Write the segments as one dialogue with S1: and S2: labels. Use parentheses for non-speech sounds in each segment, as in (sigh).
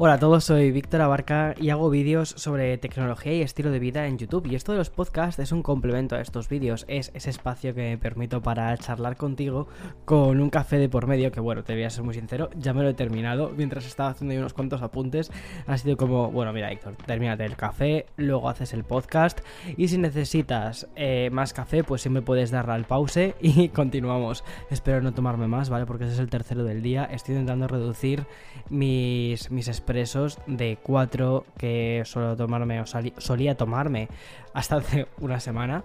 S1: Hola a todos, soy Víctor Abarca y hago vídeos sobre tecnología y estilo de vida en YouTube. Y esto de los podcasts es un complemento a estos vídeos, es ese espacio que me permito para charlar contigo con un café de por medio, que bueno, te voy a ser muy sincero, ya me lo he terminado mientras estaba haciendo unos cuantos apuntes. Ha sido como, bueno, mira Víctor, termínate el café, luego haces el podcast y si necesitas eh, más café, pues siempre puedes darle al pause y (laughs) continuamos. Espero no tomarme más, ¿vale? Porque ese es el tercero del día. Estoy intentando reducir mis, mis expresos de 4 que suelo tomarme o solía tomarme hasta hace (laughs) una semana,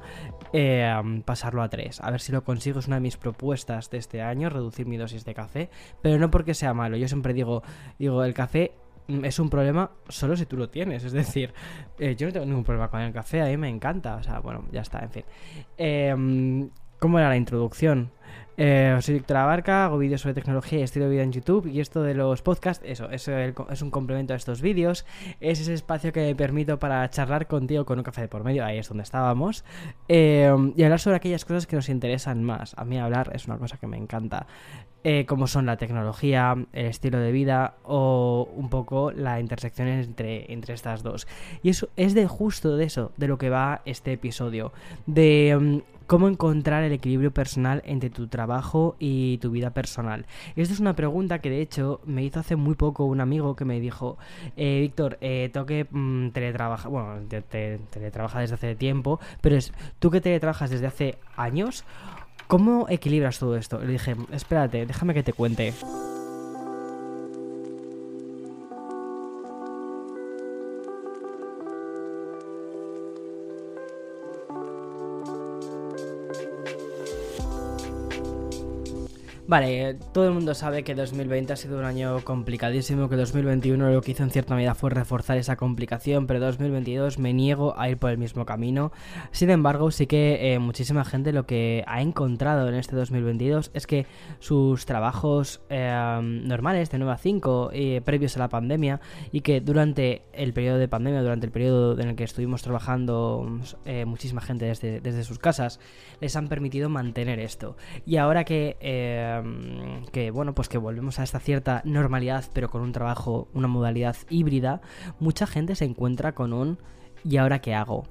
S1: eh, pasarlo a 3. A ver si lo consigo, es una de mis propuestas de este año, reducir mi dosis de café, pero no porque sea malo. Yo siempre digo, digo, el café es un problema solo si tú lo tienes. Es decir, eh, yo no tengo ningún problema con el café, a mí me encanta. O sea, bueno, ya está, en fin. Eh, ¿Cómo era la introducción? Eh, soy Víctor Abarca, hago vídeos sobre tecnología y estilo de vida en YouTube y esto de los podcasts, eso, eso es un complemento a estos vídeos, es ese espacio que me permito para charlar contigo con un café de por medio, ahí es donde estábamos, eh, y hablar sobre aquellas cosas que nos interesan más. A mí hablar es una cosa que me encanta, eh, como son la tecnología, el estilo de vida o un poco la intersección entre, entre estas dos. Y eso es de justo de eso, de lo que va este episodio, de mm, ¿Cómo encontrar el equilibrio personal entre tu trabajo y tu vida personal? Esta es una pregunta que de hecho me hizo hace muy poco un amigo que me dijo, eh, Víctor, eh, tengo que mm, teletrabajar, bueno, te, teletrabaja desde hace tiempo, pero es tú que teletrabajas desde hace años, ¿cómo equilibras todo esto? Le dije, espérate, déjame que te cuente. Vale, todo el mundo sabe que 2020 ha sido un año complicadísimo, que 2021 lo que hizo en cierta medida fue reforzar esa complicación, pero 2022 me niego a ir por el mismo camino. Sin embargo, sí que eh, muchísima gente lo que ha encontrado en este 2022 es que sus trabajos eh, normales de 9 a 5 eh, previos a la pandemia y que durante el periodo de pandemia, durante el periodo en el que estuvimos trabajando muchísima gente desde, desde sus casas, les han permitido mantener esto. Y ahora que que bueno, pues que volvemos a esta cierta normalidad, pero con un trabajo, una modalidad híbrida, mucha gente se encuentra con un ¿y ahora qué hago?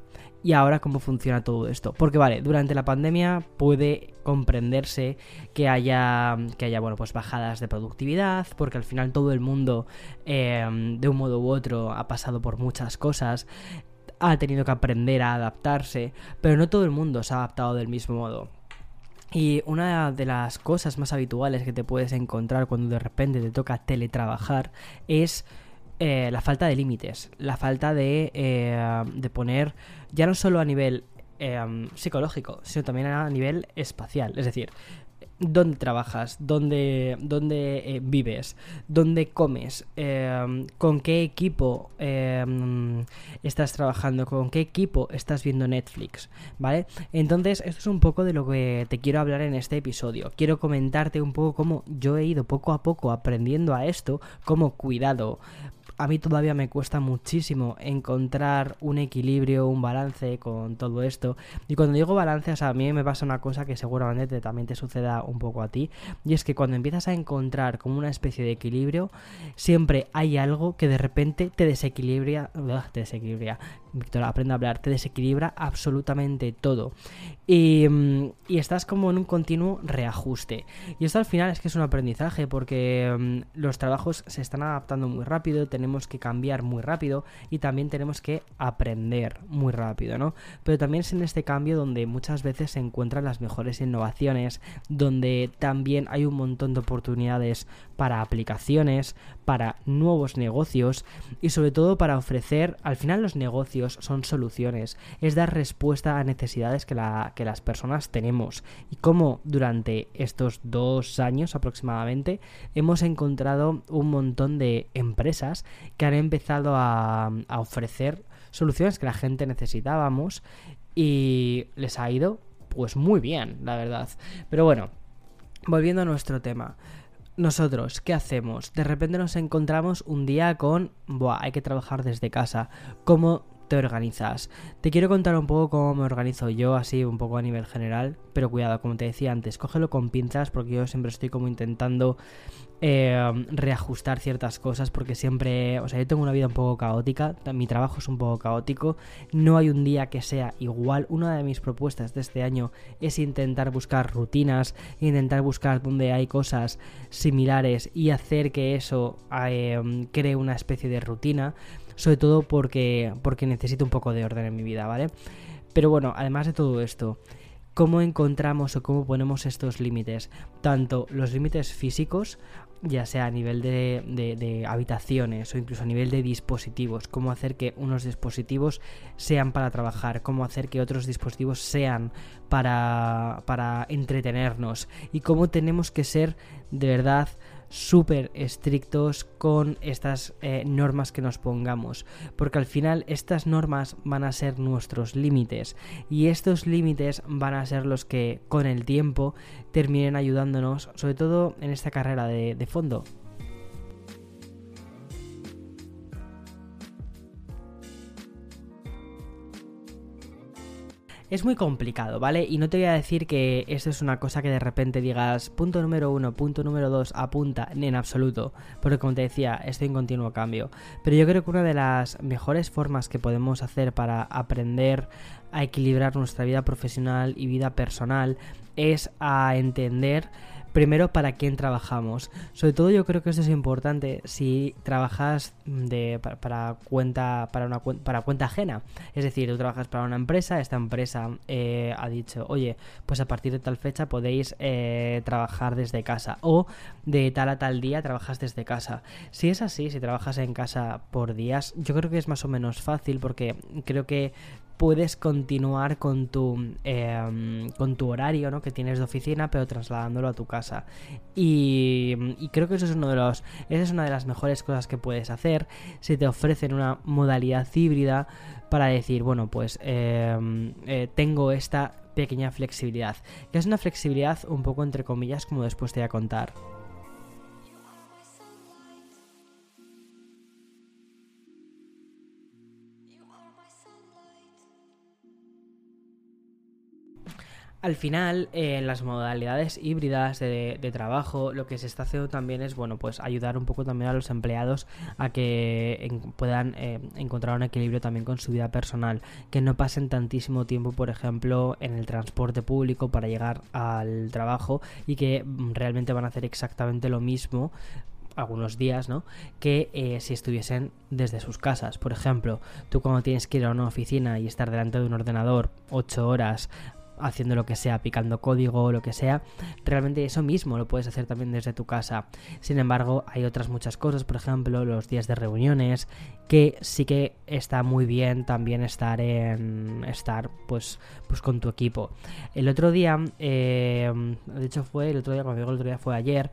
S1: ¿Y ahora cómo funciona todo esto? Porque vale, durante la pandemia puede comprenderse que haya, que haya bueno, pues bajadas de productividad, porque al final todo el mundo, em, de un modo u otro, ha pasado por muchas cosas, ha tenido que aprender a adaptarse, pero no todo el mundo se ha adaptado del mismo modo. Y una de las cosas más habituales que te puedes encontrar cuando de repente te toca teletrabajar es eh, la falta de límites, la falta de, eh, de poner, ya no solo a nivel eh, psicológico, sino también a nivel espacial. Es decir, dónde trabajas, dónde, dónde eh, vives, dónde comes, em, con qué equipo em, estás trabajando, con qué equipo estás viendo Netflix, ¿vale? Entonces, esto es un poco de lo que te quiero hablar en este episodio. Quiero comentarte un poco cómo yo he ido poco a poco aprendiendo a esto, cómo cuidado a mí todavía me cuesta muchísimo encontrar un equilibrio, un balance con todo esto. Y cuando digo balance, a mí me pasa una cosa que seguramente también te suceda un poco a ti. Y es que cuando empiezas a encontrar como una especie de equilibrio, siempre hay algo que de repente te desequilibra, te desequilibra, Víctor, aprende a hablar, te desequilibra absolutamente todo. Y, mm, y, estás como en un continuo reajuste. Y esto al final es que es un aprendizaje porque mm, los trabajos se están adaptando muy rápido, tenemos que cambiar muy rápido y también tenemos que aprender muy rápido, ¿no? Pero también es en este cambio donde muchas veces se encuentran las mejores innovaciones, donde también hay un montón de oportunidades para aplicaciones, para nuevos negocios y sobre todo para ofrecer, al final los negocios son soluciones, es dar respuesta a necesidades que, que las personas tenemos y cómo durante estos dos años aproximadamente hemos encontrado un montón de empresas que han empezado a, ofrecer soluciones que la gente necesitábamos y les ha ido pues muy bien, la verdad. Pero bueno, volviendo a nuestro tema. Nosotros, ¿qué hacemos? De repente nos encontramos un día con, buah, hay que trabajar desde casa. ¿Cómo te organizas. Te quiero contar un poco cómo me organizo yo, así un poco a nivel general, pero cuidado, como te decía antes, cógelo con pinzas porque yo siempre estoy como intentando eh, reajustar ciertas cosas porque siempre, o sea, yo tengo una vida un poco caótica, mi trabajo es un poco caótico, no hay un día que sea igual. Una de mis propuestas de este año es intentar buscar rutinas, intentar buscar donde hay cosas similares y hacer que eso eh, cree una especie de rutina, sobre todo porque, porque necesito un poco de orden en mi vida, ¿vale? Pero bueno, además de todo esto, ¿cómo encontramos o cómo ponemos estos límites? Tanto los límites físicos ya sea a nivel de, habitaciones o incluso a nivel de dispositivos, cómo hacer que unos dispositivos sean para trabajar, cómo hacer que otros dispositivos sean para, para entretenernos y cómo tenemos que ser de verdad súper estrictos con estas eh, normas que nos pongamos, porque al final estas normas van a ser nuestros límites y estos límites van a ser los que con el tiempo terminen ayudándonos, sobre todo en esta carrera de, de fondo, Es muy complicado, ¿vale? Y no te voy a decir que esto es una cosa que de repente digas punto número uno, punto número dos, apunta, en absoluto. Porque como te decía, estoy en continuo cambio. Pero yo creo que una de las mejores formas que podemos hacer para aprender a equilibrar nuestra vida profesional y vida personal es a entender primero para quién trabajamos. Sobre todo yo creo que eso es importante si trabajas de, para, cuenta para una para cuenta ajena. Es decir, tú trabajas para una empresa, esta empresa eh, ha dicho, oye, pues a partir de tal fecha podéis eh, trabajar desde casa o de tal a tal día trabajas desde casa. Si es así, si trabajas en casa por días, yo creo que es más o menos fácil porque creo que puedes continuar con tu, em, con tu horario ¿no? que tienes de oficina, pero trasladándolo a tu casa. Y, creo que eso es uno de los, esa es una de las mejores cosas que puedes hacer si te ofrecen una modalidad híbrida para decir, bueno, pues em, eh, tengo esta pequeña flexibilidad, que es una flexibilidad un poco entre comillas, como después te voy a contar. Al final, en las modalidades híbridas de, trabajo, lo que se está haciendo también es, bueno, pues ayudar un poco también a los empleados a que puedan eh, encontrar un equilibrio también con su vida personal, que no pasen tantísimo tiempo, por ejemplo, en el transporte público para llegar al trabajo y que mm, realmente van a hacer exactamente lo mismo algunos días, ¿no? Que eh, si estuviesen desde sus casas. Por ejemplo, tú cuando tienes que ir a una oficina y estar delante de un ordenador ocho horas haciendo lo que sea, picando código lo que sea, realmente eso mismo lo puedes hacer también desde tu casa. Sin embargo, hay otras muchas cosas, por ejemplo, los días de reuniones, que sí que está muy bien también estar en estar pues pues con tu equipo. El otro día, eh, de hecho fue el otro día, cuando digo el otro día fue ayer,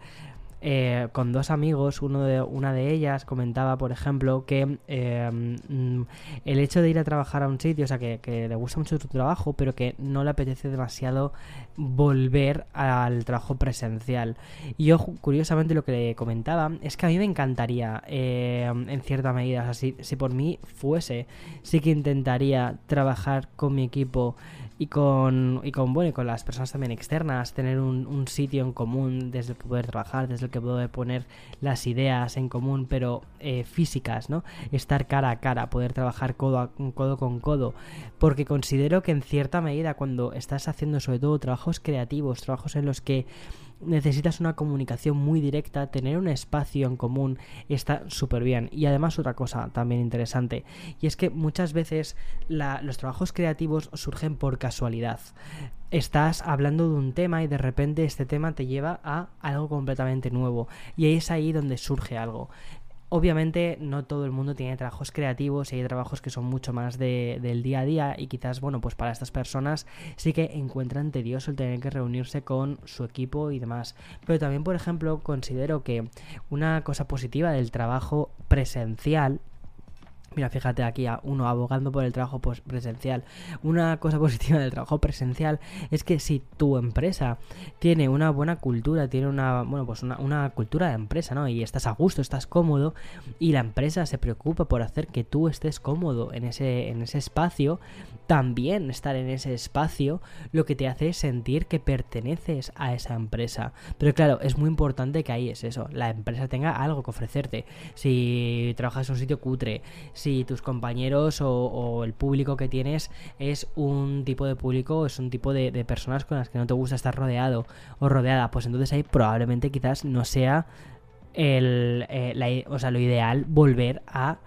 S1: eh, con dos amigos, una de ellas comentaba, por ejemplo, que eh, mm, el hecho de ir a trabajar a un sitio, o sea, que, le gusta mucho su trabajo, pero que no le apetece demasiado volver al trabajo presencial. Y yo, curiosamente, lo que le comentaba es que a mí me encantaría, eh, en cierta medida, o sea, si por mí fuese, sí que intentaría trabajar con mi equipo y con, y con, bueno, y con las personas también externas, tener un, sitio en común desde el que poder trabajar, desde el que poder poner las ideas en común, pero eh, físicas, ¿no? Estar cara a cara, poder trabajar codo, a, codo con codo, porque considero que en cierta medida cuando estás haciendo sobre todo trabajos creativos, trabajos en los que necesitas una comunicación muy directa, tener un espacio en común está súper bien. Y además otra cosa también interesante, y es que muchas veces los trabajos creativos surgen por casualidad. Estás hablando de un tema y de repente este tema te lleva a algo completamente nuevo. Y es ahí donde surge algo. Obviamente no todo el mundo tiene trabajos creativos y hay trabajos que son mucho más de, del día a día y quizás, bueno, pues para estas personas sí que encuentran tedioso el tener que reunirse con su equipo y demás. Pero también, por ejemplo, considero que una cosa positiva del trabajo presencial Mira, fíjate aquí a uno abogando por el trabajo presencial. Una cosa (laughs) positiva del trabajo presencial es que si tu empresa tiene una buena cultura, tiene una, bueno, pues una, una, cultura de empresa, ¿no? Y estás a gusto, estás cómodo, y la empresa se preocupa por hacer que tú estés cómodo en ese, en ese espacio, también estar en ese espacio lo que te hace es sentir que perteneces a esa empresa. Pero claro, es muy importante que ahí es eso, la empresa tenga algo que ofrecerte. Si trabajas en un sitio cutre, si tus compañeros o, el público que tienes es un tipo de público, es un tipo de, personas con las que no te gusta estar rodeado o rodeada, pues entonces ahí probablemente quizás no sea el, eh, o sea, lo ideal volver a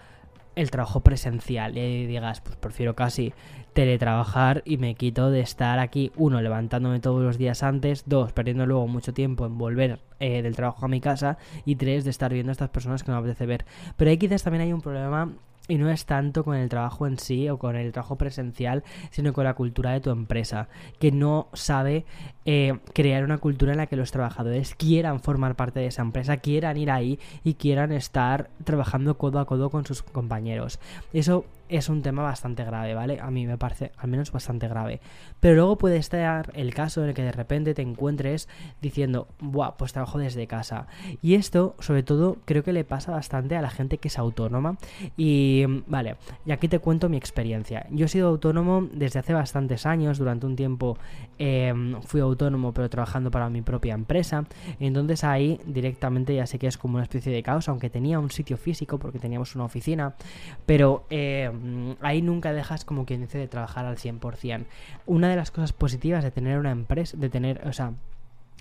S1: el trabajo presencial y digas, pues prefiero casi teletrabajar y me quito de estar aquí, uno, levantándome todos los días antes, dos, perdiendo luego mucho tiempo en volver eh, del trabajo a mi casa y tres, de estar viendo a estas personas que no me apetece ver. Pero ahí quizás también hay un problema y no es tanto con el trabajo en sí o con el trabajo presencial, sino con la cultura de tu empresa, que no sabe eh, crear una cultura en la que los trabajadores quieran formar parte de esa empresa, quieran ir ahí y quieran estar trabajando codo a codo con sus compañeros. Eso es un tema bastante grave, ¿vale? A mí me parece al menos bastante grave. Pero luego puede estar el caso en el que de repente te encuentres diciendo, buah, pues trabajo desde casa. Y esto, sobre todo, creo que le pasa bastante a la gente que es autónoma. Y, vale, y aquí te cuento mi experiencia. Yo he sido autónomo desde hace bastantes años, durante un tiempo em, fui autónomo pero trabajando para mi propia empresa. Entonces ahí directamente ya sé que es como una especie de caos, aunque tenía un sitio físico porque teníamos una oficina. Pero... Eh, ahí nunca dejas como quien dice de trabajar al 100%. Una de las cosas positivas de tener una empresa, de tener, o sea,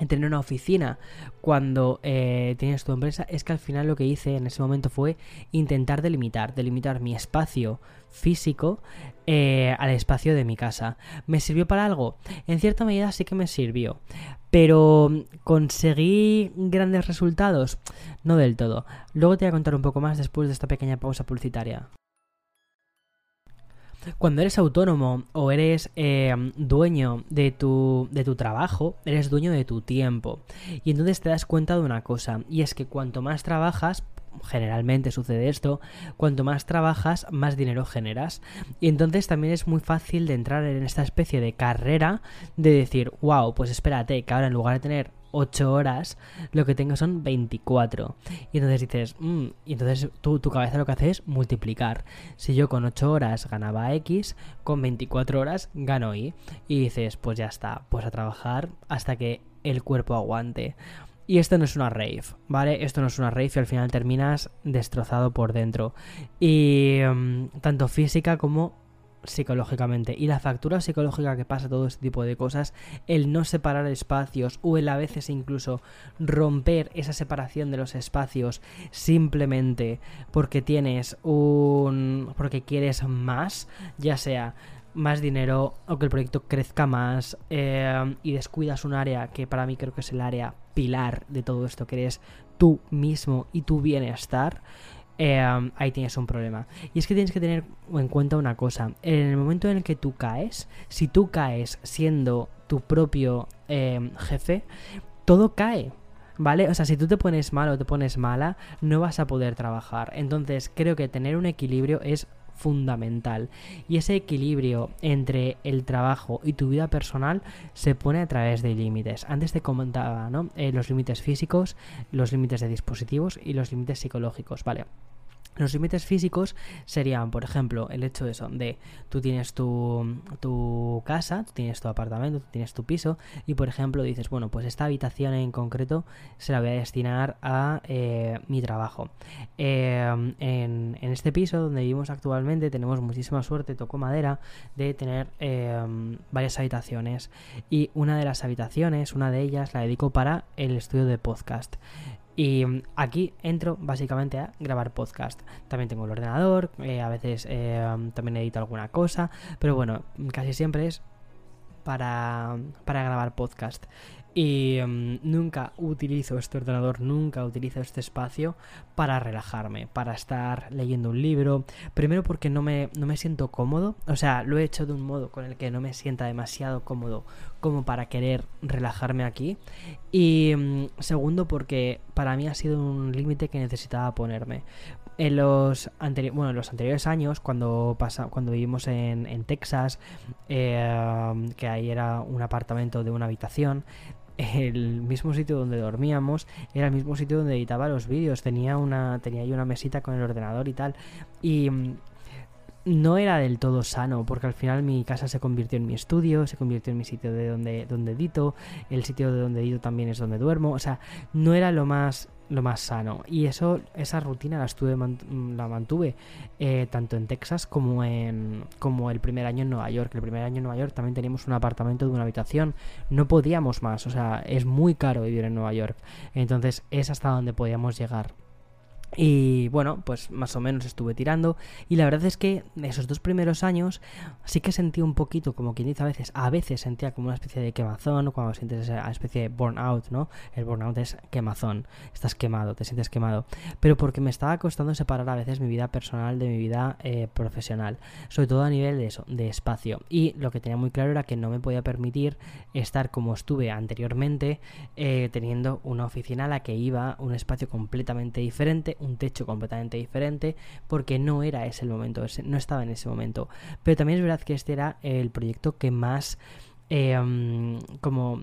S1: tener una oficina cuando eh, tienes tu empresa es que al final lo que hice en ese momento fue intentar delimitar, delimitar mi espacio físico eh, al espacio de mi casa. ¿Me sirvió para algo? En cierta medida sí que me sirvió. Pero conseguí grandes resultados? No del todo. Luego te voy a contar un poco más después de esta pequeña pausa publicitaria. Cuando eres autónomo o eres eh, dueño de tu, de tu trabajo, eres dueño de tu tiempo. Y entonces te das cuenta de una cosa, y es que cuanto más trabajas, generalmente sucede esto, cuanto más trabajas, más dinero generas. Y entonces también es muy fácil de entrar en esta especie de carrera de decir, wow, pues espérate, que ahora en lugar de tener 8 horas, lo que tengo son 24. Y entonces dices, mm", y entonces tu cabeza lo que hace es multiplicar. Si yo con 8 horas ganaba X, con 24 horas gano Y. Y dices, pues ya está, pues a trabajar hasta que el cuerpo aguante. Y esto no es una rave, ¿vale? Esto no es una rave y al final terminas destrozado por dentro. Y mm, tanto física como psicológicamente. Y la factura psicológica que pasa todo este tipo de cosas, el no separar espacios o el a veces incluso romper esa separación de los espacios simplemente porque tienes un... porque quieres más, ya sea más dinero o que el proyecto crezca más eh, y descuidas un área que para mí creo que es el área pilar de todo esto, que eres tú mismo y tu bienestar. Em, ahí tienes un problema. Y es que tienes que tener en cuenta una cosa. En el momento en el que tú caes, si tú caes siendo tu propio em, jefe, todo cae. ¿Vale? O sea, si tú te pones mal o te pones mala, no vas a poder trabajar. Entonces, creo que tener un equilibrio es fundamental. Y ese equilibrio entre el trabajo y tu vida personal se pone a través de límites. Antes te comentaba, ¿no? Eh, los límites físicos, los límites de dispositivos y los límites psicológicos, ¿vale? Los límites físicos serían, por ejemplo, el hecho de eso, tú tienes tu, tu casa, tú tienes tu apartamento, tú tienes tu piso, y por ejemplo dices, bueno, pues esta habitación en concreto se la voy a destinar a eh, mi trabajo. Em, en, en, este piso donde vivimos actualmente tenemos muchísima suerte, toco madera, de tener em, varias habitaciones. Y una de las habitaciones, una de ellas, la dedico para el estudio de podcast. Y aquí entro básicamente a grabar podcast. También tengo el ordenador, eh, a veces eh, también edito alguna cosa, pero bueno, casi siempre es para, para grabar podcast. Y mm, nunca utilizo este ordenador, nunca utilizo este espacio para relajarme, para estar leyendo un libro. Primero porque no me, no me siento cómodo, o sea, lo he hecho de un modo con el que no me sienta demasiado cómodo como para querer relajarme aquí. Y mm, segundo porque para mí ha sido un límite que necesitaba ponerme. En los, bueno, los anteriores años, cuando, cuando vivimos en, Texas, eh, que ahí era un apartamento de una habitación, el mismo sitio donde dormíamos era el mismo sitio donde editaba los vídeos. Tenía una, tenía ahí una mesita con el ordenador y tal. Y mm, no era del todo sano, porque al final mi casa se convirtió en mi estudio, se convirtió en mi sitio de donde, donde edito, el sitio de donde edito también es donde duermo, o sea, no era lo más lo más sano. Y eso, esa rutina la, estuve, la mantuve eh, tanto en Texas como, en, como el primer año en Nueva York. El primer año en Nueva York también teníamos un apartamento de una habitación. No podíamos más, o sea, es muy caro vivir en Nueva York. Entonces es hasta donde podíamos llegar. Y bueno, pues más o menos estuve tirando. Y la verdad es que esos dos primeros años sí que sentí un poquito, como quien dice a veces, a veces sentía como una especie de quemazón, cuando sientes esa especie de burnout, ¿no? El burnout es quemazón, estás quemado, te sientes quemado. Pero porque me estaba costando separar a veces mi vida personal de mi vida eh, profesional, sobre todo a nivel de eso, de espacio. Y lo que tenía muy claro era que no me podía permitir estar como estuve anteriormente, eh, teniendo una oficina a la que iba, un espacio completamente diferente un techo completamente diferente porque no era ese el momento, no estaba en ese momento. Pero también es verdad que este era el proyecto que más Em, como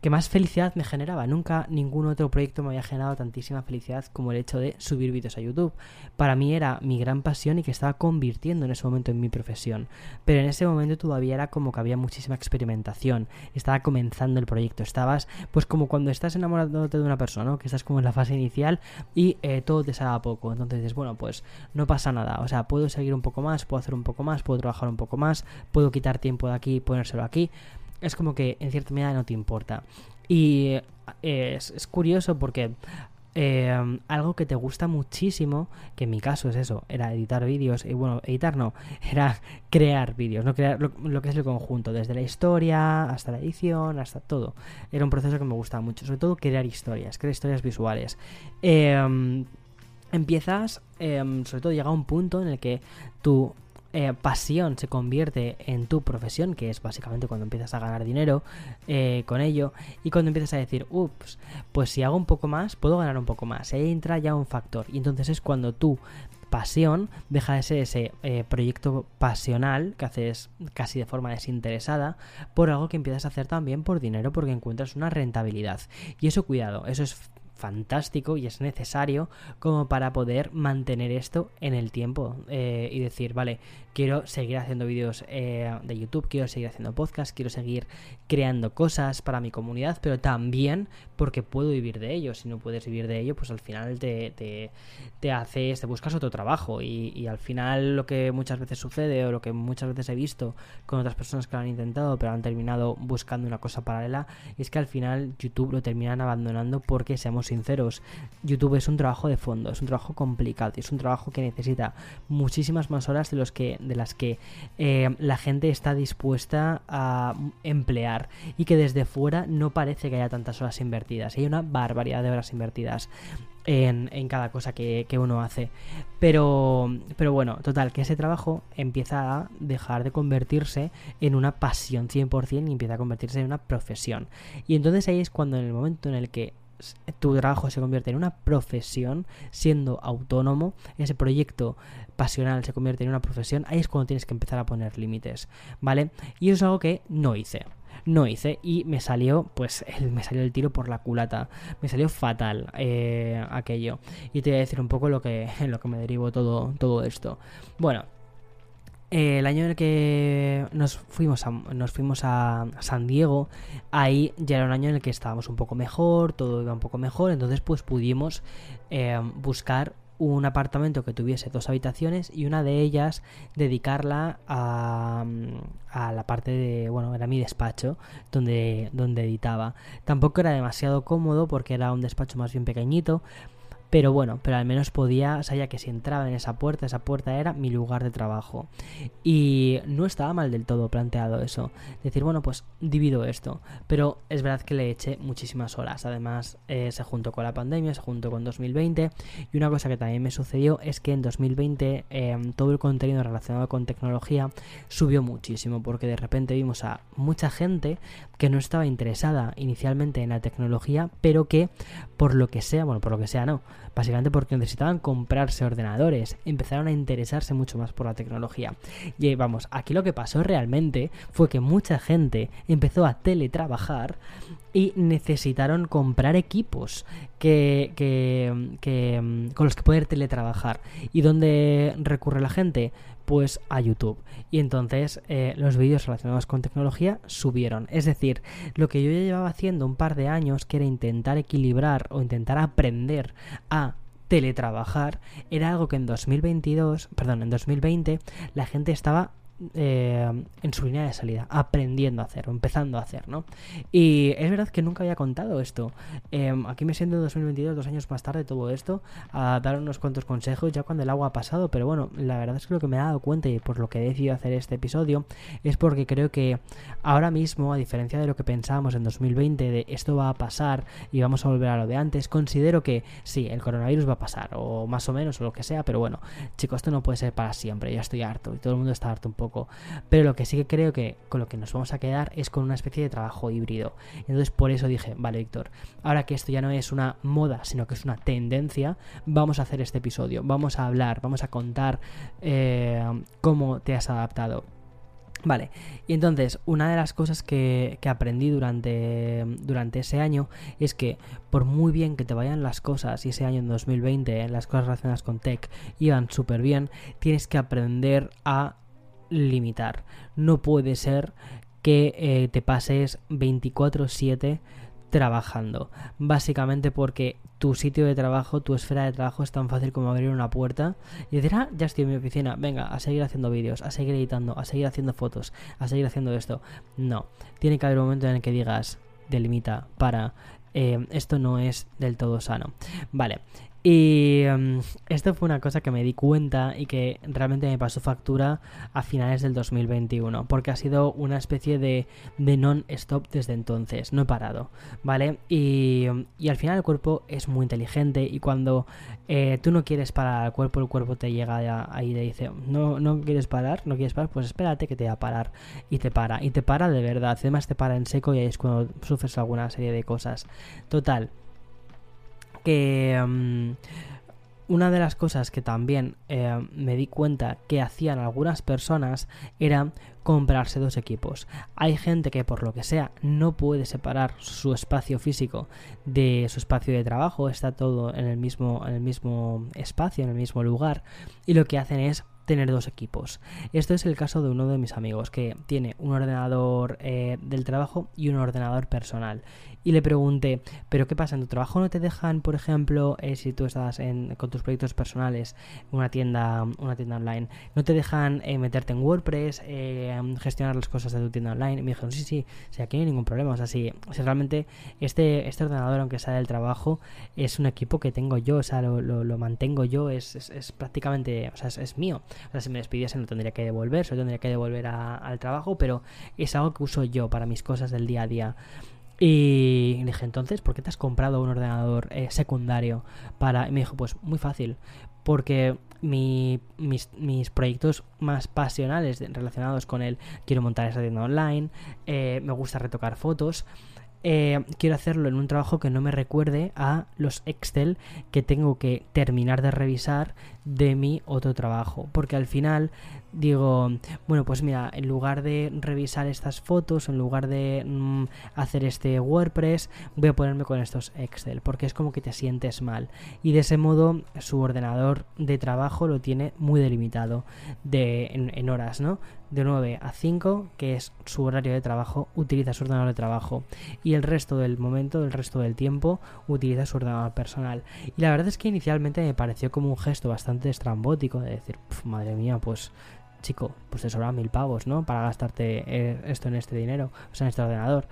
S1: que más felicidad me generaba. Nunca ningún otro proyecto me había generado tantísima felicidad como el hecho de subir vídeos a YouTube. Para mí era mi gran pasión y que estaba convirtiendo en ese momento en mi profesión. Pero en ese momento todavía era como que había muchísima experimentación. Estaba comenzando el proyecto. Estabas, pues como cuando estás enamorándote de una persona, que estás como en la fase inicial y eh, todo te sale a poco. Entonces dices, bueno, pues no pasa nada. O sea, puedo seguir un poco más, puedo hacer un poco más, puedo trabajar un poco más, puedo quitar tiempo de aquí y ponérselo aquí es como que en cierta medida no te importa. Y eh, es, curioso porque eh, algo que te gusta muchísimo, que en mi caso es eso, era editar vídeos, y bueno, editar no, (laughs) era crear vídeos, no crear lo, que es el conjunto, desde la historia hasta la edición, hasta todo. Era un proceso que me gustaba mucho, sobre todo crear historias, crear historias visuales. Eh, empiezas, sobre todo llega un punto en el que tú eh, pasión se convierte en tu profesión, que es básicamente cuando empiezas a ganar dinero eh, con ello, y cuando empiezas a decir, ups, pues si hago un poco más, puedo ganar un poco más. Ahí entra ya un factor. Y entonces es cuando tu pasión deja de ser ese eh, proyecto pasional que haces casi de forma desinteresada por algo que empiezas a hacer también por dinero porque encuentras una rentabilidad. Y eso cuidado, eso es fantástico y es necesario como para poder mantener esto en el tiempo eh, y decir, vale, quiero seguir haciendo vídeos eh, de YouTube, quiero seguir haciendo podcasts, quiero seguir creando cosas para mi comunidad, pero también porque puedo vivir de ello. Si no puedes vivir de ello, pues al final te, te, te haces, te buscas otro trabajo y, y, al final lo que muchas veces sucede o lo que muchas veces he visto con otras personas que lo han intentado pero han terminado buscando una cosa paralela es que al final YouTube lo terminan abandonando porque seamos sinceros, YouTube es un trabajo de fondo, es un trabajo complicado es un trabajo que necesita muchísimas más horas de los que de las que eh, la gente está dispuesta a emplear y que desde fuera no parece que haya tantas horas invertidas. Hay una barbaridad de horas invertidas. En, cada cosa que, uno hace. Pero, pero bueno, total, que ese trabajo empieza a dejar de convertirse en una pasión 100% y empieza a convertirse en una profesión. Y entonces ahí es cuando en el momento en el que tu trabajo se convierte en una profesión, siendo autónomo, ese proyecto pasional se convierte en una profesión, ahí es cuando tienes que empezar a poner límites, ¿vale? Y eso es algo que no hice. No hice y me salió, pues, el, me salió el tiro por la culata. Me salió fatal eh, aquello. Y te voy a decir un poco lo que, (laughs) lo que me derivo todo, todo esto. Bueno, el año en el que nos fuimos a, nos fuimos a San Diego, ahí ya era un año en el que estábamos un poco mejor, todo iba un poco mejor, entonces pues pudimos eh, buscar un apartamento que tuviese dos habitaciones y una de ellas dedicarla a, a la parte de, bueno, era mi despacho donde, donde editaba. Tampoco era demasiado cómodo porque era un despacho más bien pequeñito, pero bueno, pero al menos podía, sabía que si entraba en esa puerta, esa puerta era mi lugar de trabajo. Y no estaba mal del todo planteado eso. Decir, bueno, pues divido esto. Pero es verdad que le eché muchísimas horas. Además, eh, se juntó con la pandemia, se juntó con 2020. Y una cosa que también me sucedió es que en 2020 em, todo el contenido relacionado con tecnología subió muchísimo. Porque de repente vimos a mucha gente que no estaba interesada inicialmente en la tecnología, pero que por lo que sea, bueno, por lo que sea no, básicamente porque necesitaban comprarse ordenadores, empezaron a interesarse mucho más por la tecnología. Y vamos, aquí lo que pasó realmente fue que mucha gente empezó a teletrabajar y necesitaron comprar equipos que, que, con los que poder teletrabajar. ¿Y dónde recurre la gente? Pues a YouTube. Y entonces eh, los vídeos relacionados con tecnología subieron. Es decir, lo que yo ya llevaba haciendo un par de años, que era intentar equilibrar o intentar aprender a teletrabajar, era algo que en 2022, perdón, en 2020 la gente estaba eh, en su línea de salida, aprendiendo a hacer empezando a hacer, ¿no? Y es verdad que nunca había contado esto. Em, aquí me siento en 2022, dos años más tarde, todo esto, a dar unos cuantos consejos ya cuando el agua ha pasado, pero bueno, la verdad es que lo que me he dado cuenta y por lo que he decidido hacer este episodio es porque creo que ahora mismo, a diferencia de lo que pensábamos en 2020, de esto va a pasar y vamos a volver a lo de antes, considero que sí, el coronavirus va a pasar, o más o menos, o lo que sea, pero bueno, chicos, esto no puede ser para siempre, ya estoy harto y todo el mundo está harto un poco pero lo que sí que creo que con lo que nos vamos a quedar es con una especie de trabajo híbrido. Entonces por eso dije, vale Víctor, ahora que esto ya no es una moda, sino que es una tendencia, vamos a hacer este episodio, vamos a hablar, vamos a contar eh, cómo te has adaptado. Vale, y entonces una de las cosas que, aprendí durante, durante, ese año es que por muy bien que te vayan las cosas, y ese año en 2020 las cosas relacionadas con tech iban súper bien, tienes que aprender a limitar. No puede ser que eh, te pases 24/7 trabajando. Básicamente porque tu sitio de trabajo, tu esfera de trabajo es tan fácil como abrir una puerta y decir, ah, ya estoy en mi oficina, venga, a seguir haciendo vídeos, a seguir editando, a seguir haciendo fotos, a seguir haciendo esto. No, tiene que haber un momento en el que digas, delimita, para, eh, esto no es del todo sano. Vale, y em, esto fue una cosa que me di cuenta y que realmente me pasó factura a finales del 2021, porque ha sido una especie de, de non-stop desde entonces, no he parado, ¿vale? Y, y, al final el cuerpo es muy inteligente y cuando eh, tú no quieres parar al cuerpo, el cuerpo te llega ahí y te dice, no, no quieres parar, no quieres parar, pues espérate que te va a parar y te para, y te para de verdad, además te para en seco y ahí es cuando sufres alguna serie de cosas. Total que mm, una de las cosas que también eh, me di cuenta que hacían algunas personas era comprarse dos equipos. Hay gente que por lo que sea no puede separar su espacio físico de su espacio de trabajo, está todo en el mismo, en el mismo espacio, en el mismo lugar, y lo que hacen es tener dos equipos. Esto es el caso de uno de mis amigos que tiene un ordenador eh, del trabajo y un ordenador personal. Y le pregunté, ¿pero qué pasa? ¿En tu trabajo no te dejan, por ejemplo, eh, si tú estás en, con tus proyectos personales, una tienda, una tienda online, no te dejan eh, meterte en WordPress, gestionar las cosas de tu tienda online? Y me dijeron, sí, sí, o aquí no hay ningún problema. O sea, si, realmente este, este ordenador, aunque sea del trabajo, es un equipo que tengo yo, o sea, lo, mantengo yo, es, es, prácticamente, o sea, es mío. O sea, si me despidiese no tendría que devolver, solo tendría que devolver al trabajo, pero es algo que uso yo para mis cosas del día a día. Y dije, entonces, ¿por qué te has comprado un ordenador eh, secundario? para Y me dijo, pues muy fácil, porque mis, mis, proyectos más pasionales relacionados con él, quiero montar esa tienda online, eh, me gusta retocar fotos, eh, quiero hacerlo en un trabajo que no me recuerde a los Excel que tengo que terminar de revisar de mi otro trabajo. Porque al final digo, bueno, pues mira, en lugar de revisar estas fotos, en lugar de mm, hacer este WordPress, voy a ponerme con estos Excel, porque es como que te sientes mal. Y de ese modo su ordenador de trabajo lo tiene muy delimitado de, en horas, ¿no? de 9 a 5, que es su horario de trabajo, utiliza su ordenador de trabajo. Y el resto del momento, el resto del tiempo, utiliza su ordenador personal. Y la verdad es que inicialmente me pareció como un gesto bastante estrambótico de decir, madre mía, pues chico, pues te sobran mil pavos, ¿no? Para gastarte eh, esto en este dinero, o sea, en este ordenador.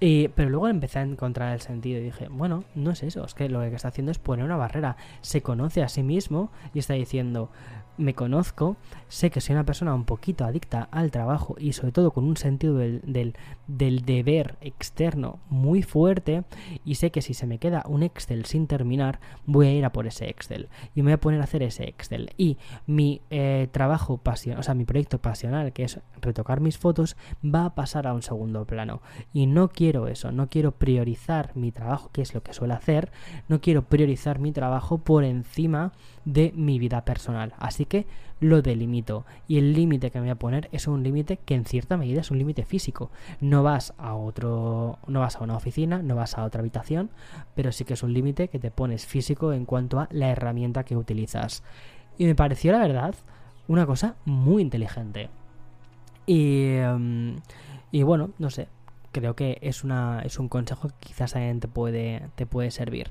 S1: Y, pero luego empecé a encontrar el sentido y dije, bueno, no es eso, es que lo que está haciendo es poner una barrera. Se conoce a sí mismo y está diciendo, me conozco, sé que soy una persona un poquito adicta al trabajo y sobre todo con un sentido del, del, deber externo muy fuerte y sé que si se me queda un Excel sin terminar voy a ir a por ese Excel y me voy a poner a hacer ese Excel. Y mi eh, trabajo pasional, o sea mi proyecto pasional que es retocar mis fotos va a pasar a un segundo plano. Y no quiero eso, no quiero priorizar mi trabajo que es lo que suelo hacer, no quiero priorizar mi trabajo por encima de mi vida personal así que lo delimito. Y el límite que me voy a poner es un límite que en cierta medida es un límite físico. No vas a otro, no vas a una oficina, no vas a otra habitación, pero sí que es un límite que te pones físico en cuanto a la herramienta que utilizas. Y me pareció la verdad una cosa muy inteligente. Y, em, y bueno, no sé, creo que es, una, es un consejo que quizás también te puede, te puede servir.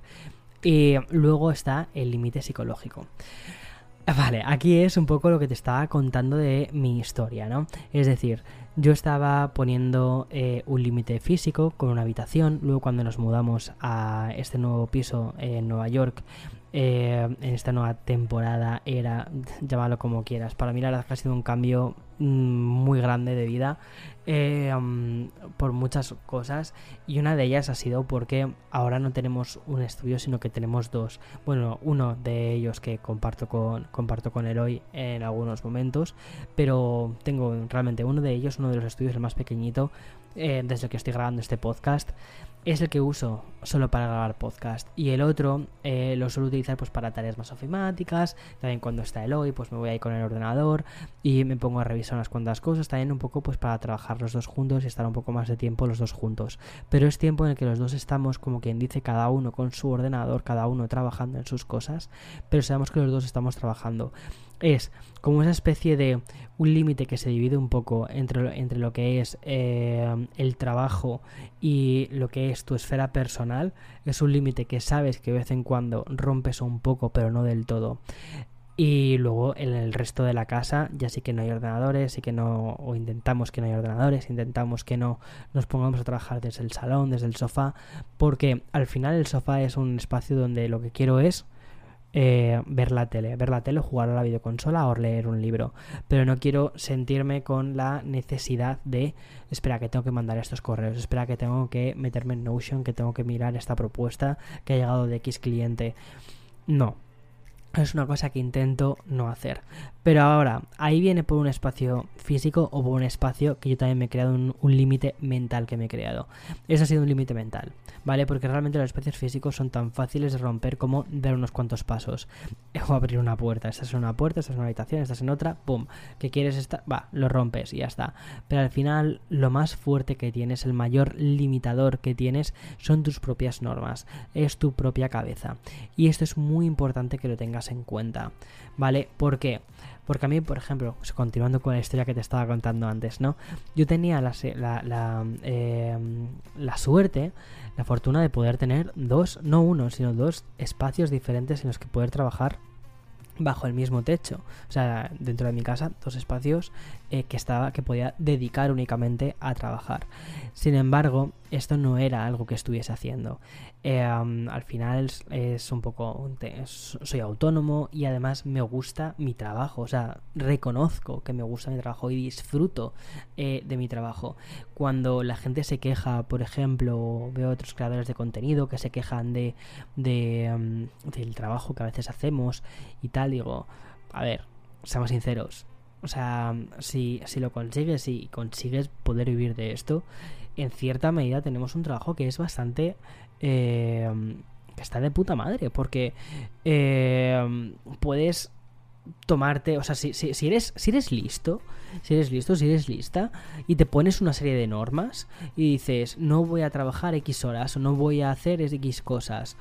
S1: Y luego está el límite psicológico. Vale, aquí es un poco lo que te estaba contando de mi historia, ¿no? Es decir, yo estaba poniendo eh, un límite físico con una habitación, luego cuando nos mudamos a este nuevo piso en Nueva York, eh, en esta nueva temporada era, (laughs) llámalo como quieras, para mí la verdad que ha sido un cambio mm, muy grande de vida eh, por muchas cosas. Y una de ellas ha sido porque ahora no tenemos un estudio sino que tenemos dos. Bueno uno de ellos que comparto con comparto con hoy en algunos momentos pero tengo realmente uno de ellos uno de los estudios el más pequeñito eh, desde que estoy grabando este podcast es el que uso solo para grabar podcast. Y el otro eh, lo suelo utilizar pues para tareas más ofimáticas. También cuando está el hoy pues me voy ahí con el ordenador y me pongo a revisar unas cuantas cosas. También un poco pues para trabajar los dos juntos y estar un poco más de tiempo los dos juntos. Pero es tiempo en el que los dos estamos como quien dice cada uno con su ordenador cada uno trabajando en sus cosas pero sabemos que los dos estamos trabajando es como esa especie de un límite que se divide un poco entre, entre lo que es eh, el trabajo y lo que es tu esfera personal. Es un límite que sabes que de vez en cuando rompes un poco, pero no del todo. Y luego en el resto de la casa ya sí que no hay ordenadores, sí que no, o intentamos que no hay ordenadores, intentamos que no nos pongamos a trabajar desde el salón, desde el sofá, porque al final el sofá es un espacio donde lo que quiero es eh, ver la tele, ver la tele, jugar a la videoconsola o leer un libro. Pero no quiero sentirme con la necesidad de, espera que tengo que mandar estos correos, espera que tengo que meterme en Notion, que tengo que mirar esta propuesta que ha llegado de X cliente. No, es una cosa que intento no hacer. Pero ahora, ahí viene por un espacio físico o por un espacio que yo también me he creado un, límite mental que me he creado. Eso ha sido un límite mental, ¿vale? Porque realmente los espacios físicos son tan fáciles de romper como dar unos cuantos pasos. (laughs) O abrir una puerta. Estás en una puerta, estás en una habitación, estás en otra, ¡pum! ¿Qué quieres estar? Va, lo rompes y ya está. Pero al final, lo más fuerte que tienes, el mayor limitador que tienes, son tus propias normas. Es tu propia cabeza. Y esto es muy importante que lo tengas en cuenta, ¿vale? ¿Por qué? Porque a mí, por ejemplo, continuando con la historia que te estaba contando antes, ¿no? Yo tenía la, la, em, la, suerte, la fortuna de poder tener dos, no uno, sino dos espacios diferentes en los que poder trabajar bajo el mismo techo. O sea, dentro de mi casa, dos espacios eh, que estaba, que podía dedicar únicamente a trabajar. Sin embargo, esto no era algo que estuviese haciendo. Eh, al final es, un poco. soy autónomo y además me gusta mi trabajo. O sea, reconozco que me gusta mi trabajo y disfruto eh, de mi trabajo. Cuando la gente se queja, por ejemplo, veo otros creadores de contenido que se quejan de, de del trabajo que a veces hacemos y tal, digo, a ver, seamos sinceros. O sea, si, si lo consigues y consigues poder vivir de esto, en cierta medida tenemos un trabajo que es bastante... Eh, que está de puta madre, porque eh, puedes tomarte, o sea, si, si, eres, si eres listo, si eres listo, si eres lista, y te pones una serie de normas y dices, no voy a trabajar X horas o no voy a hacer X cosas,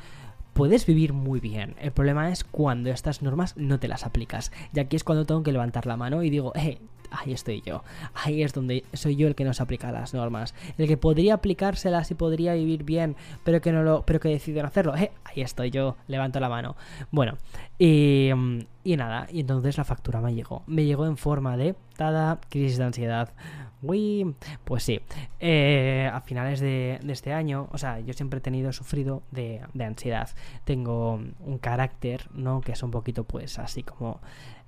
S1: puedes vivir muy bien. El problema es cuando estas normas no te las aplicas. Y aquí es cuando tengo que levantar la mano y digo, eh, ahí estoy yo. Ahí es donde soy yo el que no se aplica las normas. El que podría aplicárselas y podría vivir bien, pero que no lo, pero que deciden hacerlo. Eh, ahí estoy yo, levanto la mano. Bueno, y, y nada, y entonces la factura me llegó. Me llegó en forma de tada crisis de ansiedad. Uy, pues sí, eh, a finales de, este año, o sea, yo siempre he tenido sufrido de, ansiedad. Tengo un carácter, ¿no? Que es un poquito, pues, así como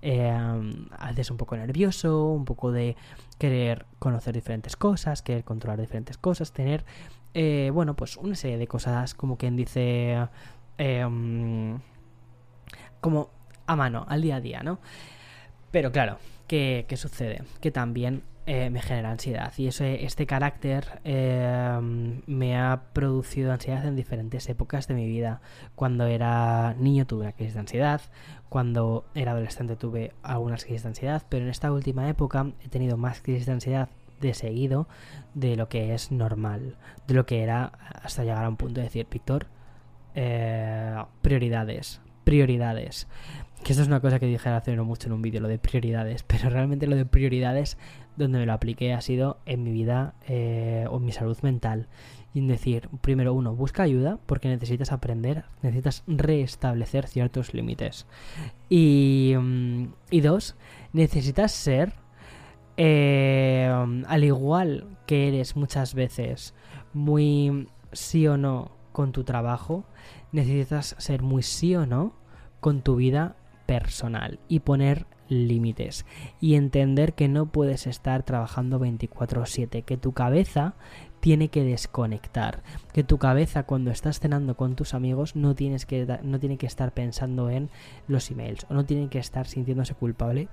S1: eh, a veces un poco nervioso, un poco de querer conocer diferentes cosas, querer controlar diferentes cosas, tener, eh, bueno, pues una serie de cosas como quien dice, em, como a mano, al día a día, ¿no? Pero claro, ¿qué, qué sucede? Que también eh, me genera ansiedad. Y ese, este carácter eh, me ha producido ansiedad en diferentes épocas de mi vida. Cuando era niño tuve una crisis de ansiedad, cuando era adolescente tuve algunas crisis de ansiedad, pero en esta última época he tenido más crisis de ansiedad de seguido de lo que es normal, de lo que era hasta llegar a un punto de decir, Víctor, eh, prioridades, prioridades. Que esto es una cosa que dije hace no mucho en un vídeo, lo de prioridades, (laughs) pero realmente lo de prioridades donde me lo apliqué ha sido en mi vida eh, o en mi salud mental. Y en decir, primero uno, busca ayuda porque necesitas aprender, necesitas restablecer ciertos límites. Y, mm, y dos, necesitas ser, eh, al igual que eres muchas veces muy sí o no con tu trabajo, necesitas ser muy sí o no con tu vida personal y poner límites y entender que no puedes estar trabajando 24/7, que tu cabeza tiene que desconectar, que tu cabeza cuando estás cenando con tus amigos no tienes que no tiene que estar pensando en los emails o no tiene que estar sintiéndose culpable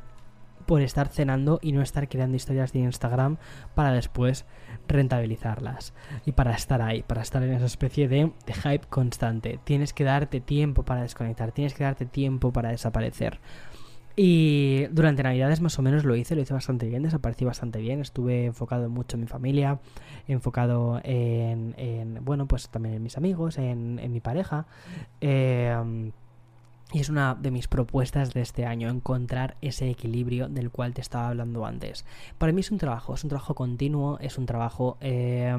S1: por estar cenando y no estar creando historias de Instagram para después rentabilizarlas y para estar ahí, para estar en esa especie de, de hype constante. Tienes que darte tiempo para desconectar, tienes que darte tiempo para desaparecer. Y durante Navidades más o menos lo hice, lo hice bastante bien, desaparecí bastante bien, estuve enfocado mucho en mi familia, enfocado en, en bueno, pues también en mis amigos, en, en mi pareja. Eh, y es una de mis propuestas de este año, encontrar ese equilibrio del cual te estaba hablando antes. Para mí es un trabajo, es un trabajo continuo, es un trabajo eh,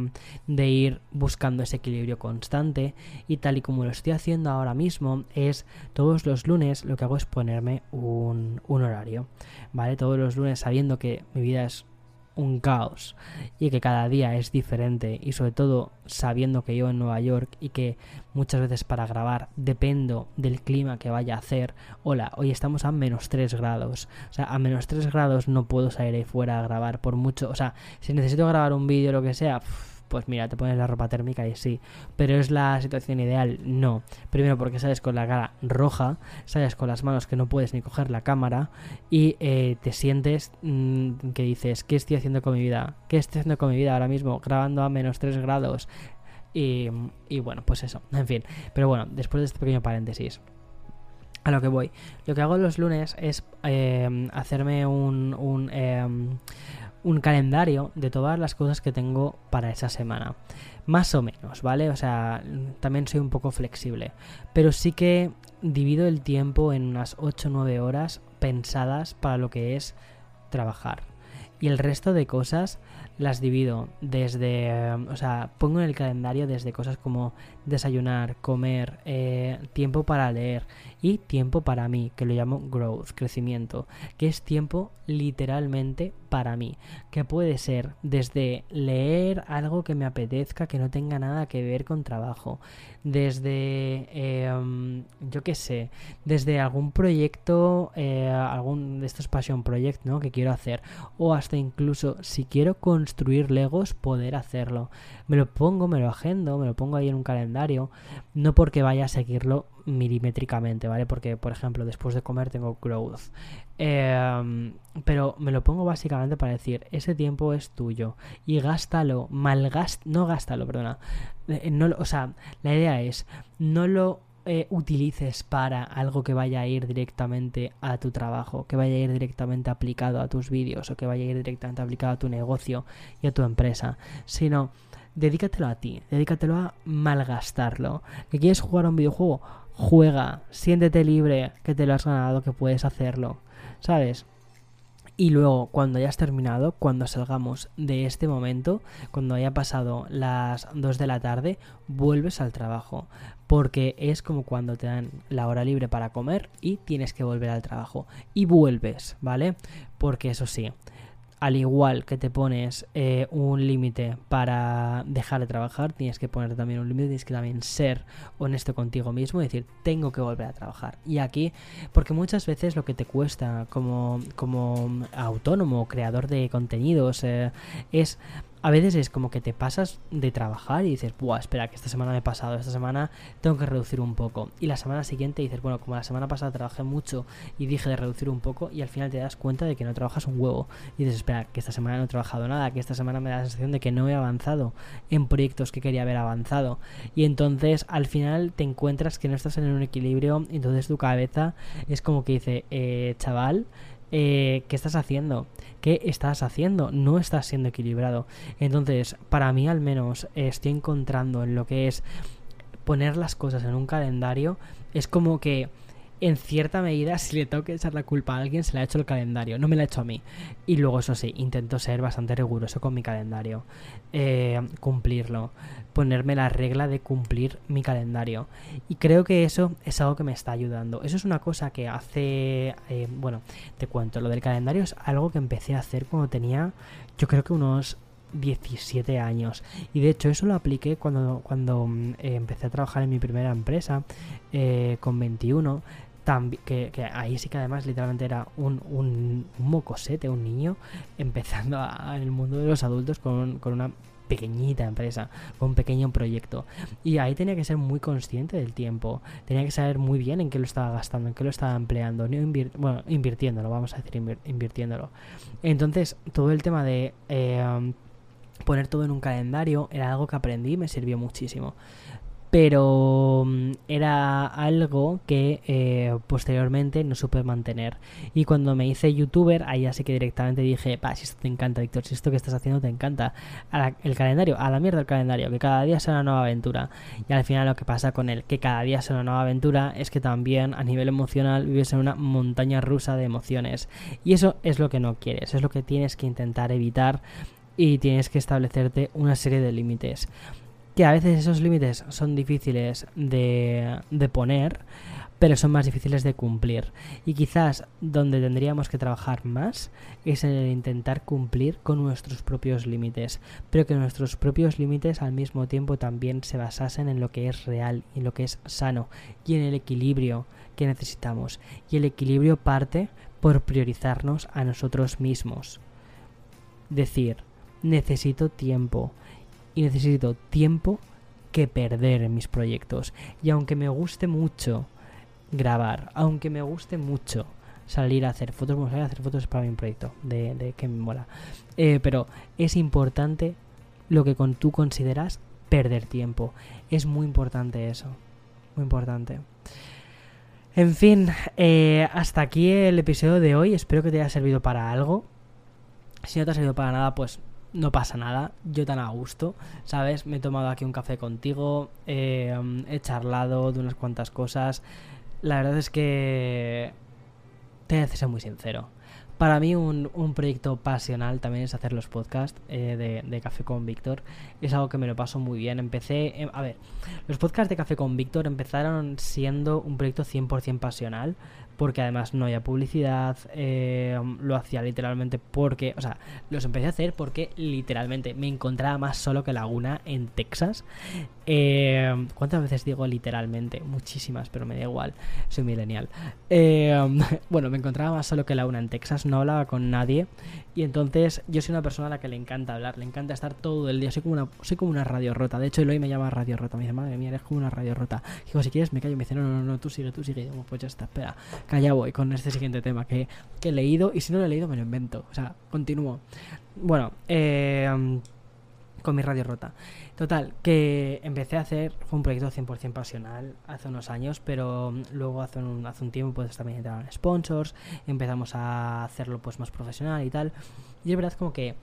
S1: de ir buscando ese equilibrio constante y tal y como lo estoy haciendo ahora mismo es todos los lunes lo que hago es ponerme un, un horario, ¿vale? Todos los lunes sabiendo que mi vida es un caos y que cada día es diferente y sobre todo sabiendo que yo en Nueva York y que muchas veces para grabar dependo del clima que vaya a hacer hola hoy estamos a menos 3 grados. O sea a menos 3 grados no puedo salir ahí fuera a grabar por mucho. O sea si necesito grabar un vídeo o lo que sea pues mira, te pones la ropa térmica y sí. Pero es la situación ideal, no. Primero porque sales con la cara roja, sales con las manos que no puedes ni coger la cámara y eh, te sientes mm, que dices, ¿qué estoy haciendo con mi vida? ¿Qué estoy haciendo con mi vida ahora mismo? Grabando a menos 3 grados. Y, bueno, pues eso, en fin. Pero bueno, después de este pequeño paréntesis a lo que voy. Lo que hago los lunes es eh, hacerme un, un, em, un calendario de todas las cosas que tengo para esa semana. Más o menos, ¿vale? O sea, también soy un poco flexible. Pero sí que divido el tiempo en unas 8 o 9 horas pensadas para lo que es trabajar. Y el resto de cosas las divido desde, o sea, pongo en el calendario desde cosas como desayunar, comer, eh, tiempo para leer y tiempo para mí, que lo llamo growth, crecimiento, que es tiempo literalmente para mí, que puede ser desde leer algo que me apetezca, que no tenga nada que ver con trabajo, desde, em, yo qué sé, desde algún proyecto, eh, algún de estos passion project, ¿no? Que quiero hacer, o hasta incluso si quiero construir legos, poder hacerlo. Me lo pongo, me lo agendo, me lo pongo ahí en un calendario, no porque vaya a seguirlo milimétricamente, ¿vale? Porque, por ejemplo, después de comer tengo growth. Em, pero me lo pongo básicamente para decir, ese tiempo es tuyo y gástalo, malgast, no gástalo, perdona. Eh, no, o sea, la idea es, no lo eh, utilices para algo que vaya a ir directamente a tu trabajo, que vaya a ir directamente aplicado a tus vídeos o que vaya a ir directamente aplicado a tu negocio y a tu empresa, sino dedícatelo a ti, dedícatelo a malgastarlo. ¿Que quieres jugar a un videojuego? Juega, siéntete libre, que te lo has ganado, que puedes hacerlo, ¿sabes? Y luego, cuando hayas terminado, cuando salgamos de este momento, cuando haya pasado las 2 de la tarde, vuelves al trabajo. Porque es como cuando te dan la hora libre para comer y tienes que volver al trabajo. Y vuelves, ¿vale? Porque eso sí, al igual que te pones eh, un límite para dejar de trabajar, tienes que poner también un límite, tienes que también ser honesto contigo mismo y decir, tengo que volver a trabajar. Y aquí, porque muchas veces lo que te cuesta como, como autónomo, creador de contenidos, eh, es a veces es como que te pasas de trabajar y dices, Buah, espera, que esta semana me he pasado, esta semana tengo que reducir un poco. Y la semana siguiente dices, bueno, como la semana pasada trabajé mucho y dije de reducir un poco, y al final te das cuenta de que no trabajas un huevo. Y dices, espera, que esta semana no he trabajado nada, que esta semana me da la sensación de que no he avanzado en proyectos que quería haber avanzado. Y entonces al final te encuentras que no estás en un equilibrio, entonces tu cabeza es como que dice, eh, chaval, eh, ¿qué estás haciendo? ¿Qué estás haciendo? No estás siendo equilibrado. Entonces, para mí al menos, estoy encontrando en lo que es poner las cosas en un calendario, es como que en cierta medida, si le tengo que echar la culpa a alguien, se le ha hecho el calendario, no me lo ha hecho a mí. Y luego, eso sí, intento ser bastante riguroso con mi calendario, eh, cumplirlo, ponerme la regla de cumplir mi calendario. Y creo que eso es algo que me está ayudando. Eso es una cosa que hace, eh, bueno, te cuento, lo del calendario es algo que empecé a hacer cuando tenía, yo creo que unos 17 años. Y de hecho eso lo apliqué cuando, cuando mm, eh, empecé a trabajar en mi primera empresa con 21 que, ahí sí que además literalmente era un, un, mocosete, un niño, empezando en el mundo de los adultos con, con una pequeñita empresa, con un pequeño proyecto. Y ahí tenía que ser muy consciente del tiempo, tenía que saber muy bien en qué lo estaba gastando, en qué lo estaba empleando, no bueno, invirtiéndolo, vamos a decir, invirtiéndolo. Entonces, todo el tema de eh, poner todo en un calendario era algo que aprendí y me sirvió muchísimo pero mm, era algo que eh, posteriormente no supe mantener. Y cuando me hice youtuber, ahí así que directamente dije, pa, si esto te encanta, Víctor, si esto que estás haciendo te encanta, el calendario, a la mierda el calendario, que cada día sea una nueva aventura. Y al final lo que pasa con el que cada día sea una nueva aventura es que también a nivel emocional vives en una montaña rusa de emociones. Y eso es lo que no quieres, es lo que tienes que intentar evitar y tienes que establecerte una serie de límites que a veces esos límites son difíciles de, de poner, pero son más difíciles de cumplir. Y quizás donde tendríamos que trabajar más es en el intentar cumplir con nuestros propios límites, pero que nuestros propios límites al mismo tiempo también se basasen en lo que es real y en lo que es sano y en el equilibrio que necesitamos. Y el equilibrio parte por priorizarnos a nosotros mismos. Decir, necesito tiempo, y necesito tiempo que perder en mis proyectos. Y aunque me guste mucho grabar, aunque me guste mucho salir a hacer fotos, vamos a hacer fotos para mi proyecto, de, que me mola. Eh, pero es importante lo que con, tú consideras perder tiempo. Es muy importante eso. Muy importante. En fin, eh, hasta aquí el episodio de hoy. Espero que te haya servido para algo. Si no te ha servido para nada, pues no pasa nada, yo tan a gusto, ¿sabes? Me he tomado aquí un café contigo, eh, he charlado de unas cuantas cosas. La verdad es que te que ser muy sincero. Para mí un, proyecto pasional también es hacer los podcasts eh, de, Café con Víctor. Es algo que me lo paso muy bien. Empecé, a ver, los podcasts de Café con Víctor empezaron siendo un proyecto 100% pasional porque además no había publicidad, eh, lo hacía literalmente porque, o sea, los empecé a hacer porque literalmente me encontraba más solo que Laguna en Texas. Eh, ¿Cuántas veces digo literalmente? Muchísimas, pero me da igual, soy millennial. Eh, (laughs) bueno, me encontraba más solo que Laguna en Texas, no hablaba con nadie y entonces yo soy una persona a la que le encanta hablar, le encanta estar todo el día, soy como una, soy como una radio rota. De hecho, hoy me llama radio rota, me dice, madre mía, eres como una radio rota. Digo, si quieres me callo, me dice, no, no, no, tú sigue, tú sigue. pues ya está, espera, calla voy con este siguiente tema que, he leído y si no lo he leído me lo invento. O sea, continúo. Bueno, eh, con mi radio rota. Total, que empecé a hacer, fue un proyecto 100% pasional hace unos años, pero luego hace un, hace un tiempo pues también entraron sponsors, empezamos a hacerlo pues más profesional y tal. Y es verdad como que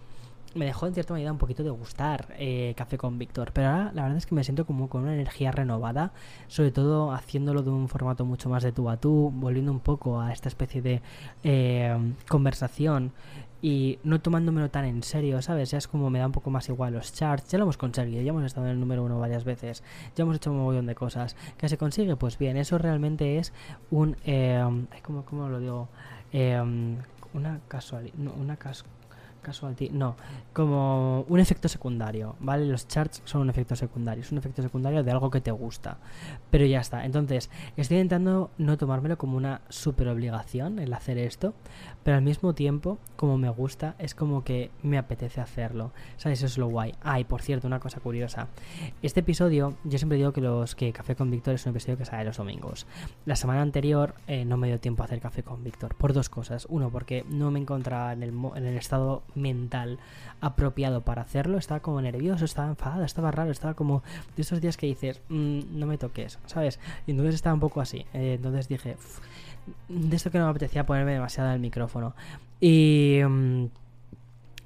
S1: me dejó en cierta medida un poquito de gustar eh, Café con Víctor, pero ahora la verdad es que me siento como con una energía renovada, sobre todo haciéndolo de un formato mucho más de tú a tú, volviendo un poco a esta especie de eh, conversación y no tomándomelo tan en serio, ¿sabes? Ya es como me da un poco más igual los charts, ya lo hemos conseguido, ya hemos estado en el número uno varias veces, ya hemos hecho un montón de cosas. ¿Qué se consigue? Pues bien, eso realmente es un... Eh, ¿cómo, ¿Cómo lo digo? Eh, una casualidad... No, una casualidad No, como un efecto secundario, ¿vale? Los charts son un efecto secundario, es un efecto secundario de algo que te gusta, pero ya está. Entonces, estoy intentando no tomármelo como una super obligación el hacer esto, pero al mismo tiempo, como me gusta, es como que me apetece hacerlo, ¿sabes? Eso es lo guay. Ay, por cierto, una cosa curiosa. Este episodio, yo siempre digo que los que Café con Víctor es un episodio que sale los domingos. La semana anterior eh, no me dio tiempo a hacer Café con Víctor, por dos cosas. Uno, porque no me encontraba en el, en el estado mental apropiado para hacerlo. Estaba como nervioso, estaba enfadado, estaba raro, estaba como de esos días que dices, mm, no me toques, ¿sabes? Y entonces estaba un poco así. Eh, entonces dije, de esto que no me apetecía ponerme demasiado en el micrófono. Y... Mm,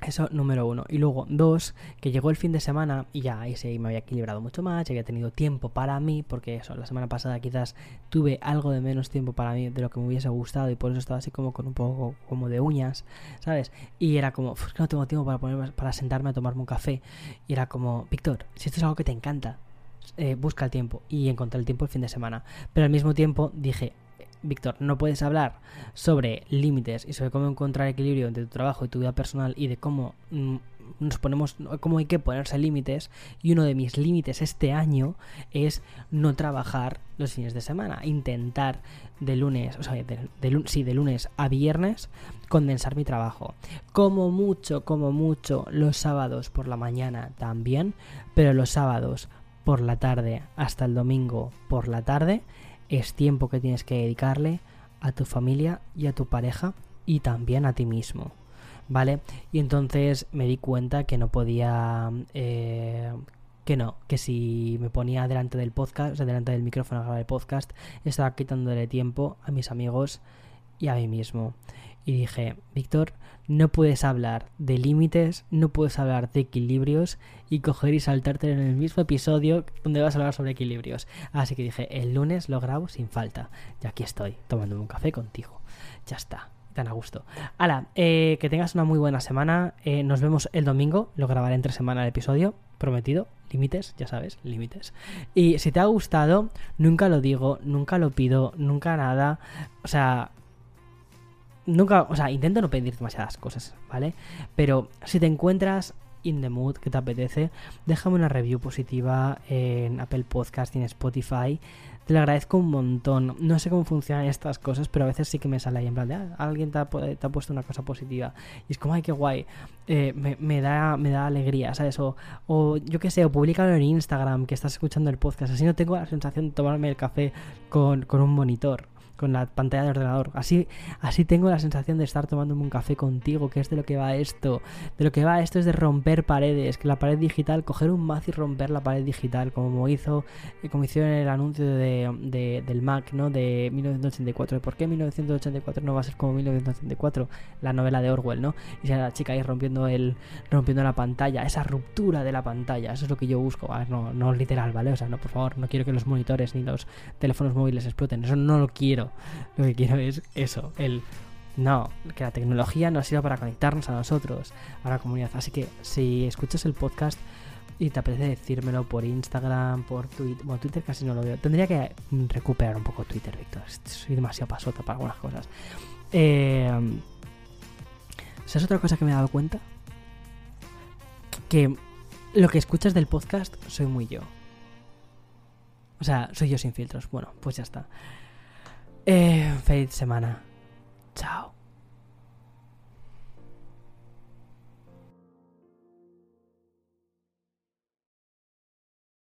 S1: eso número uno. Y luego, dos, que llegó el fin de semana y ya ahí sí me había equilibrado mucho más, ya había tenido tiempo para mí, porque eso, la semana pasada quizás tuve algo de menos tiempo para mí de lo que me hubiese gustado y por eso estaba así como con un poco como de uñas, ¿sabes? Y era como, que no tengo tiempo para, ponerme, para sentarme a tomarme un café. Y era como, Víctor, si esto es algo que te encanta, eh, busca el tiempo. Y encontré el tiempo el fin de semana. Pero al mismo tiempo dije, Víctor, no puedes hablar sobre límites y sobre cómo encontrar equilibrio entre tu trabajo y tu vida personal y de cómo mm, nos ponemos, cómo hay que ponerse límites. Y uno de mis límites este año es no trabajar los fines de semana, intentar de lunes, o sea, de, sí, de lunes a viernes condensar mi trabajo. Como mucho, como mucho, los sábados por la mañana también, pero los sábados por la tarde hasta el domingo por la tarde es tiempo que tienes que dedicarle a tu familia y a tu pareja y también a ti mismo. ¿Vale? Y entonces me di cuenta que no podía... Eh, que no, que si me ponía delante del podcast, delante del micrófono a grabar el podcast, estaba quitándole tiempo a mis amigos y a mí mismo. Y dije, Víctor, no puedes hablar de límites, no puedes hablar de equilibrios y coger y saltarte en el mismo episodio donde vas a hablar sobre equilibrios. Así que dije, el lunes lo grabo sin falta. Y aquí estoy, tomándome un café contigo. Ya está tan a gusto. Hala, eh, que tengas una muy buena semana. Eh, nos vemos el domingo. Lo grabaré entre semana el episodio. Prometido. Límites, ya sabes, límites. Y si te ha gustado, nunca lo digo, nunca lo pido, nunca nada. O sea, nunca, o sea, intento no pedir demasiadas cosas, ¿vale? Pero si te encuentras in the mood que te apetece, déjame una review positiva en Apple Podcast y en Spotify. Te lo agradezco un montón. No sé cómo funcionan estas cosas, pero a veces sí que me sale ahí en plan ah, alguien te ha, puesto una cosa positiva. Y es como, ay, qué guay. Eh, me, da, me da alegría, ¿sabes? O, o yo qué sé, o públicalo en Instagram que estás escuchando el podcast. Así no tengo la sensación de tomarme el café con, con un monitor con la pantalla de ordenador. Así, así tengo la sensación de estar tomándome un café contigo, que es de lo que va esto. De lo que va esto es de romper paredes, que la pared digital, coger un mazo y romper la pared digital, como hizo, eh, como hizo en el anuncio de, del Mac, ¿no? De 1984. ¿Por qué 1984 no va a ser como 1984? La novela de Orwell, ¿no? Y sea la chica ahí rompiendo el, rompiendo la pantalla, esa ruptura de la pantalla, eso es lo que yo busco. no, no literal, ¿vale? O sea, no, por favor, no quiero que los monitores ni los teléfonos móviles exploten, eso no lo quiero. Lo que quiero es eso, el no, que la tecnología nos sirva para conectarnos a nosotros, a la comunidad. Así que si escuchas el podcast y te apetece decírmelo por Instagram, por Twitter, bueno, Twitter casi no lo veo. Tendría que recuperar un poco Twitter, Víctor. Soy demasiado pasota para algunas cosas. Eh, ¿Sabes otra cosa que me he dado cuenta? Que lo que escuchas del podcast soy muy yo. O sea, soy yo sin filtros. Bueno, pues ya está. Eh, feliz semana. Chao.